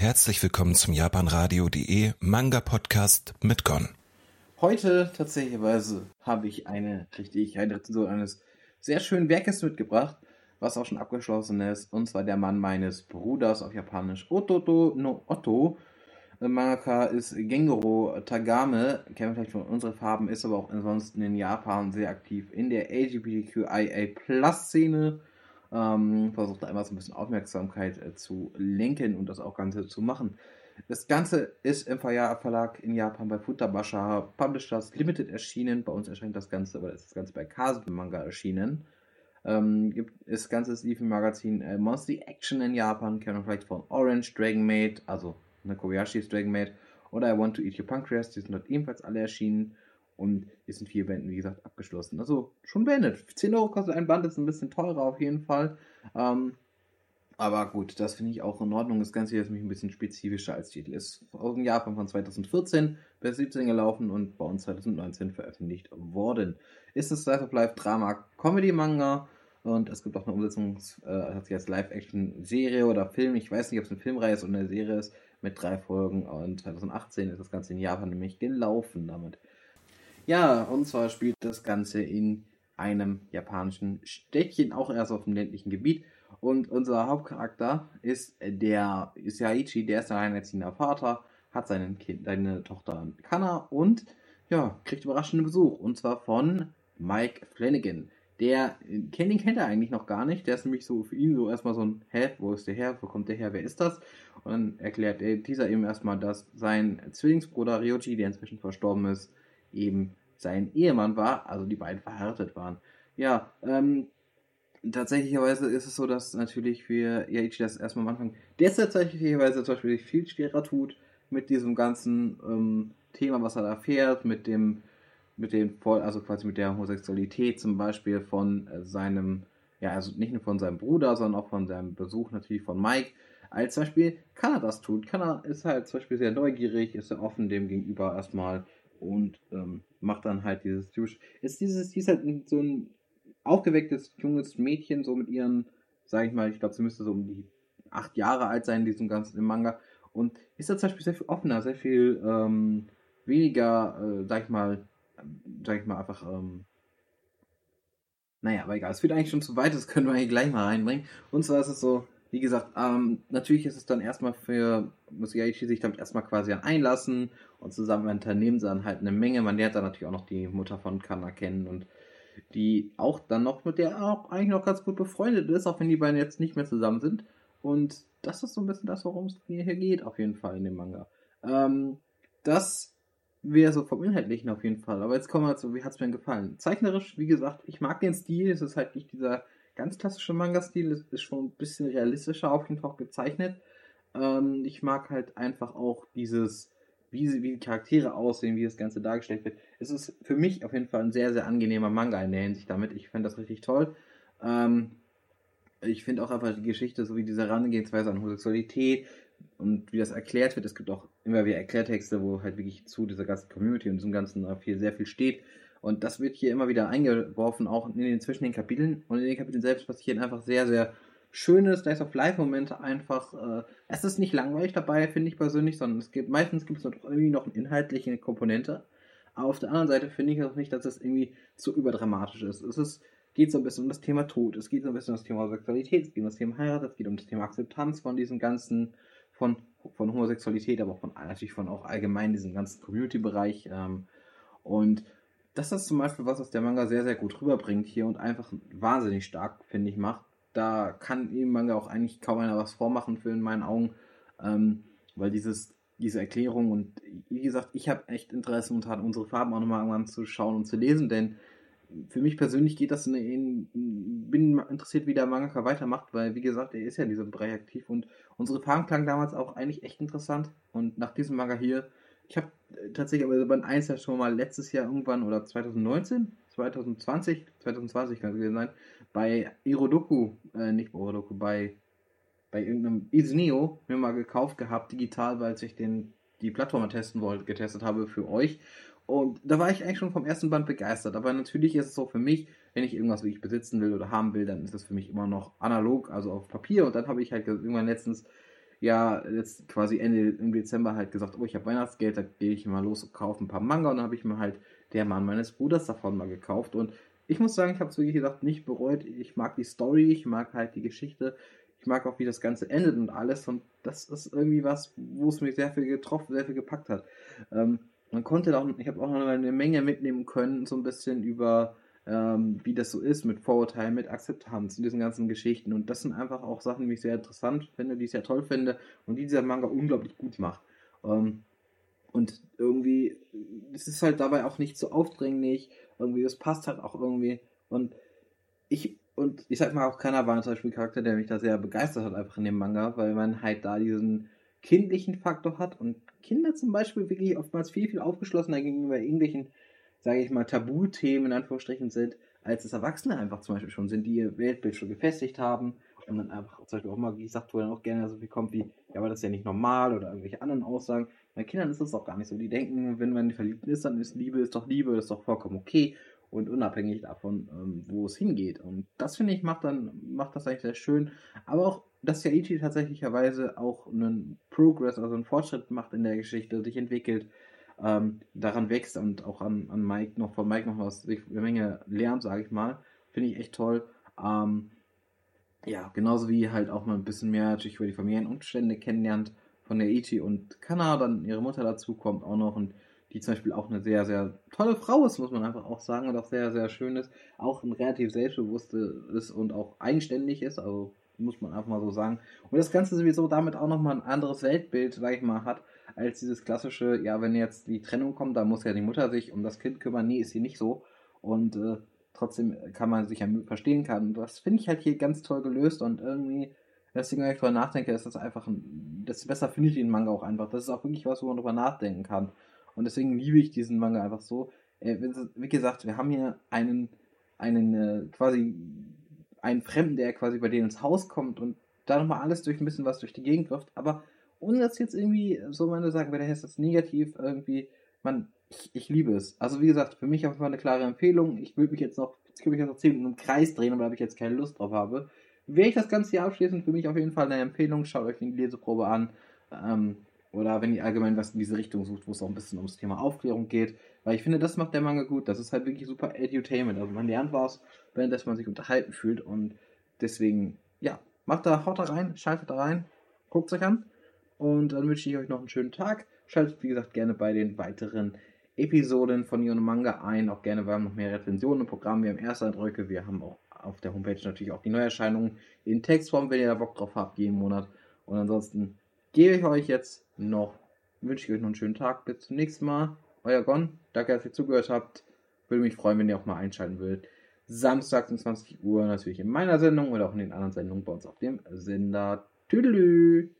Herzlich willkommen zum japanradio.de Manga Podcast mit Gon. Heute tatsächlich habe ich eine richtig eine Rezension eines sehr schönen Werkes mitgebracht, was auch schon abgeschlossen ist, und zwar der Mann meines Bruders auf Japanisch Ototo no Otto. Mangaka ist Gengoro Tagame, kennt vielleicht von unseren Farben, ist aber auch ansonsten in Japan sehr aktiv in der LGBTQIA-Plus-Szene ähm, versucht einmal so ein bisschen Aufmerksamkeit äh, zu lenken und das auch Ganze zu machen. Das Ganze ist im Verlag in Japan bei Futabasha Publishers Limited erschienen. Bei uns erscheint das Ganze, aber ist das Ganze bei Kasube Manga erschienen. Ähm, gibt, das Ganze ist lief im Magazin äh, Monster Action in Japan, kennt man vielleicht von Orange, Dragon Maid, also eine Kobayashi's Dragon Maid oder I Want to Eat Your Pancreas, die sind dort ebenfalls alle erschienen und ist in vier Bänden, wie gesagt, abgeschlossen. Also schon beendet. 10 Euro kostet ein Band, ist ein bisschen teurer auf jeden Fall. Ähm, aber gut, das finde ich auch in Ordnung. Das Ganze ist mich ein bisschen spezifischer als Titel. Ist aus dem Japan von 2014 bis 17 gelaufen und bei uns 2019 veröffentlicht worden. Ist ein Slice of Life Drama Comedy Manga und es gibt auch eine Umsetzung, äh, als Live-Action-Serie oder Film, ich weiß nicht, ob es eine Filmreihe ist oder eine Serie ist, mit drei Folgen und 2018 ist das Ganze in Japan nämlich gelaufen damit. Ja, und zwar spielt das Ganze in einem japanischen Städtchen, auch erst auf dem ländlichen Gebiet. Und unser Hauptcharakter ist der ist Yaichi, der ist ein alleinerziehender Vater, hat seinen kind, seine Tochter Kana und ja, kriegt überraschenden Besuch. Und zwar von Mike Flanagan. Der kennt ihn kennt er eigentlich noch gar nicht. Der ist nämlich so für ihn so erstmal so ein, hä, wo ist der her? Wo kommt der her? Wer ist das? Und dann erklärt er dieser eben erstmal, dass sein Zwillingsbruder Ryoji, der inzwischen verstorben ist, eben sein Ehemann war, also die beiden verheiratet waren. Ja, ähm, tatsächlicherweise ist es so, dass natürlich für Yaichi das erstmal am Anfang, der tatsächlicherweise zum Beispiel viel schwerer tut mit diesem ganzen ähm, Thema, was er da fährt, mit dem, mit dem voll, also quasi mit der Homosexualität zum Beispiel von äh, seinem, ja, also nicht nur von seinem Bruder, sondern auch von seinem Besuch natürlich von Mike, als zum Beispiel kann er das tun. Kann er, ist halt zum Beispiel sehr neugierig, ist sehr offen dem gegenüber erstmal und ähm, macht dann halt dieses typisch. Ist dieses, die ist halt so ein aufgewecktes junges Mädchen, so mit ihren, sag ich mal, ich glaube, sie müsste so um die acht Jahre alt sein, diesem ganzen Manga. Und ist da zum Beispiel sehr viel offener, sehr viel ähm, weniger, äh, sag ich mal, sag ich mal, einfach, ähm, naja, aber egal, es führt eigentlich schon zu weit, das können wir hier gleich mal reinbringen. Und zwar ist es so, wie gesagt, ähm, natürlich ist es dann erstmal für, muss Yaichi sich damit erstmal quasi einlassen und zusammen unternehmen sie dann halt eine Menge. Man lernt dann natürlich auch noch die Mutter von Kana kennen und die auch dann noch mit der auch eigentlich noch ganz gut befreundet ist, auch wenn die beiden jetzt nicht mehr zusammen sind. Und das ist so ein bisschen das, worum es hier geht, auf jeden Fall in dem Manga. Ähm, das wäre so vom Inhaltlichen auf jeden Fall. Aber jetzt kommen wir zu, wie hat es mir gefallen? Zeichnerisch, wie gesagt, ich mag den Stil, es ist halt nicht dieser ganz klassische Manga-Stil, ist, schon ein bisschen realistischer auf jeden Fall gezeichnet. Ähm, ich mag halt einfach auch dieses, wie, wie die Charaktere aussehen, wie das Ganze dargestellt wird. Es ist für mich auf jeden Fall ein sehr, sehr angenehmer Manga in der Hinsicht damit. Ich finde das richtig toll. Ähm, ich finde auch einfach die Geschichte, so wie diese Herangehensweise an Homosexualität und wie das erklärt wird. Es gibt auch immer wieder Erklärtexte, wo halt wirklich zu dieser ganzen Community und diesem ganzen viel, sehr viel steht. Und das wird hier immer wieder eingeworfen, auch in den, zwischen den Kapiteln. Und in den Kapiteln selbst passieren einfach sehr, sehr schöne Slice of Life-Momente einfach. Äh, es ist nicht langweilig dabei, finde ich persönlich, sondern es gibt meistens gibt es noch irgendwie noch eine inhaltliche Komponente. Aber auf der anderen Seite finde ich auch nicht, dass es irgendwie zu überdramatisch ist. Es ist, geht so ein bisschen um das Thema Tod, es geht so ein bisschen um das Thema Sexualität, es geht um das Thema Heirat, es geht um das Thema Akzeptanz von diesem ganzen, von, von Homosexualität, aber auch von natürlich von auch allgemein diesem ganzen Community-Bereich. Ähm, und das ist zum Beispiel was, was der Manga sehr, sehr gut rüberbringt hier und einfach wahnsinnig stark, finde ich, macht. Da kann ihm Manga auch eigentlich kaum einer was vormachen für in meinen Augen, ähm, weil dieses, diese Erklärung und wie gesagt, ich habe echt Interesse momentan unsere Farben auch nochmal irgendwann zu schauen und zu lesen, denn für mich persönlich geht das in, in bin interessiert, wie der Mangaka weitermacht, weil wie gesagt, er ist ja in diesem Bereich aktiv und unsere Farben klangen damals auch eigentlich echt interessant und nach diesem Manga hier ich habe äh, tatsächlich aber Band 1 ja schon mal letztes Jahr irgendwann oder 2019, 2020, 2020 kann es gewesen sein, bei Irodoku, äh, nicht bei Irodoku, bei, bei irgendeinem Isneo mir mal gekauft gehabt, digital, weil ich den, die Plattform testen wollte, getestet habe für euch. Und da war ich eigentlich schon vom ersten Band begeistert. Aber natürlich ist es so für mich, wenn ich irgendwas wirklich besitzen will oder haben will, dann ist das für mich immer noch analog, also auf Papier. Und dann habe ich halt irgendwann letztens ja jetzt quasi Ende im Dezember halt gesagt, oh, ich habe Weihnachtsgeld, da gehe ich mal los und kaufe ein paar Manga und dann habe ich mir halt der Mann meines Bruders davon mal gekauft und ich muss sagen, ich habe es wirklich gesagt, nicht bereut. Ich mag die Story, ich mag halt die Geschichte, ich mag auch, wie das Ganze endet und alles und das ist irgendwie was, wo es mich sehr viel getroffen, sehr viel gepackt hat. Ähm, man konnte auch, ich habe auch noch eine Menge mitnehmen können, so ein bisschen über ähm, wie das so ist mit Vorurteilen, mit Akzeptanz und diesen ganzen Geschichten. Und das sind einfach auch Sachen, die ich sehr interessant finde, die ich sehr toll finde und die dieser Manga unglaublich gut macht. Ähm, und irgendwie, es ist halt dabei auch nicht so aufdringlich, irgendwie, das passt halt auch irgendwie. Und ich, und ich sag mal, auch keiner war zum Beispiel ein Charakter, der mich da sehr begeistert hat, einfach in dem Manga, weil man halt da diesen kindlichen Faktor hat und Kinder zum Beispiel wirklich oftmals viel, viel aufgeschlossener gegenüber irgendwelchen sage ich mal, Tabuthemen in Anführungsstrichen sind, als es Erwachsene einfach zum Beispiel schon sind, die ihr Weltbild schon gefestigt haben und dann einfach zum Beispiel auch mal gesagt, wo dann auch gerne so viel kommt wie, ja, aber das ist ja nicht normal oder irgendwelche anderen Aussagen. Bei Kindern ist das auch gar nicht so. Die denken, wenn man verliebt ist, dann ist Liebe ist doch Liebe, ist doch vollkommen okay und unabhängig davon, ähm, wo es hingeht. Und das finde ich macht dann macht das eigentlich sehr schön. Aber auch, dass ja Ichi tatsächlicherweise auch einen Progress, also einen Fortschritt macht in der Geschichte, sich entwickelt, ähm, daran wächst und auch an, an Mike noch von Mike noch was eine Menge lernt, sage ich mal. Finde ich echt toll. Ähm, ja, genauso wie halt auch mal ein bisschen mehr natürlich über die Familienumstände kennenlernt von der Ichi und Kana, dann ihre Mutter dazu kommt auch noch und die zum Beispiel auch eine sehr, sehr tolle Frau ist, muss man einfach auch sagen, und auch sehr, sehr schön ist, auch ein relativ selbstbewusstes ist und auch eigenständig ist, also muss man einfach mal so sagen. Und das Ganze sowieso damit auch nochmal ein anderes Weltbild, sag ich mal, hat, als dieses klassische, ja, wenn jetzt die Trennung kommt, dann muss ja die Mutter sich um das Kind kümmern. Nee, ist hier nicht so. Und äh, trotzdem kann man sich ja verstehen kann. Und das finde ich halt hier ganz toll gelöst und irgendwie, deswegen, wenn ich drüber nachdenke, ist das einfach, ein, desto besser finde ich den Manga auch einfach. Das ist auch wirklich was, wo man drüber nachdenken kann. Und deswegen liebe ich diesen Manga einfach so. Äh, wie gesagt, wir haben hier einen, einen äh, quasi einen Fremden, der quasi bei denen ins Haus kommt und da nochmal alles durch ein bisschen was durch die Gegend wirft, aber ohne dass jetzt irgendwie, so meine sagen, wenn der ist das negativ irgendwie, man, ich, ich, liebe es. Also wie gesagt, für mich einfach eine klare Empfehlung. Ich würde mich jetzt noch, jetzt könnte ich jetzt noch 10 Minuten im Kreis drehen, aber da ich jetzt keine Lust drauf habe. Wäre ich das Ganze hier abschließend, für mich auf jeden Fall eine Empfehlung. Schaut euch die Leseprobe an. Ähm, oder wenn ihr allgemein was in diese Richtung sucht, wo es auch ein bisschen ums Thema Aufklärung geht. Weil ich finde, das macht der Manga gut. Das ist halt wirklich super Edutainment. Also man lernt was, während man sich unterhalten fühlt. Und deswegen, ja, macht da, haut da rein, schaltet da rein, guckt es euch an. Und dann wünsche ich euch noch einen schönen Tag. Schaltet, wie gesagt, gerne bei den weiteren Episoden von Yono Manga ein. Auch gerne, wir haben noch mehr Rezensionen im Programm. Wir haben Ersteindrücke. Wir haben auch auf der Homepage natürlich auch die Neuerscheinungen in Textform, wenn ihr da Bock drauf habt, jeden Monat. Und ansonsten gebe ich euch jetzt noch, wünsche ich euch noch einen schönen Tag. Bis zum nächsten Mal. Euer Gon. Danke, dass ihr zugehört habt. Würde mich freuen, wenn ihr auch mal einschalten würdet. Samstag um 20 Uhr natürlich in meiner Sendung oder auch in den anderen Sendungen bei uns auf dem Sender. Tüdelü!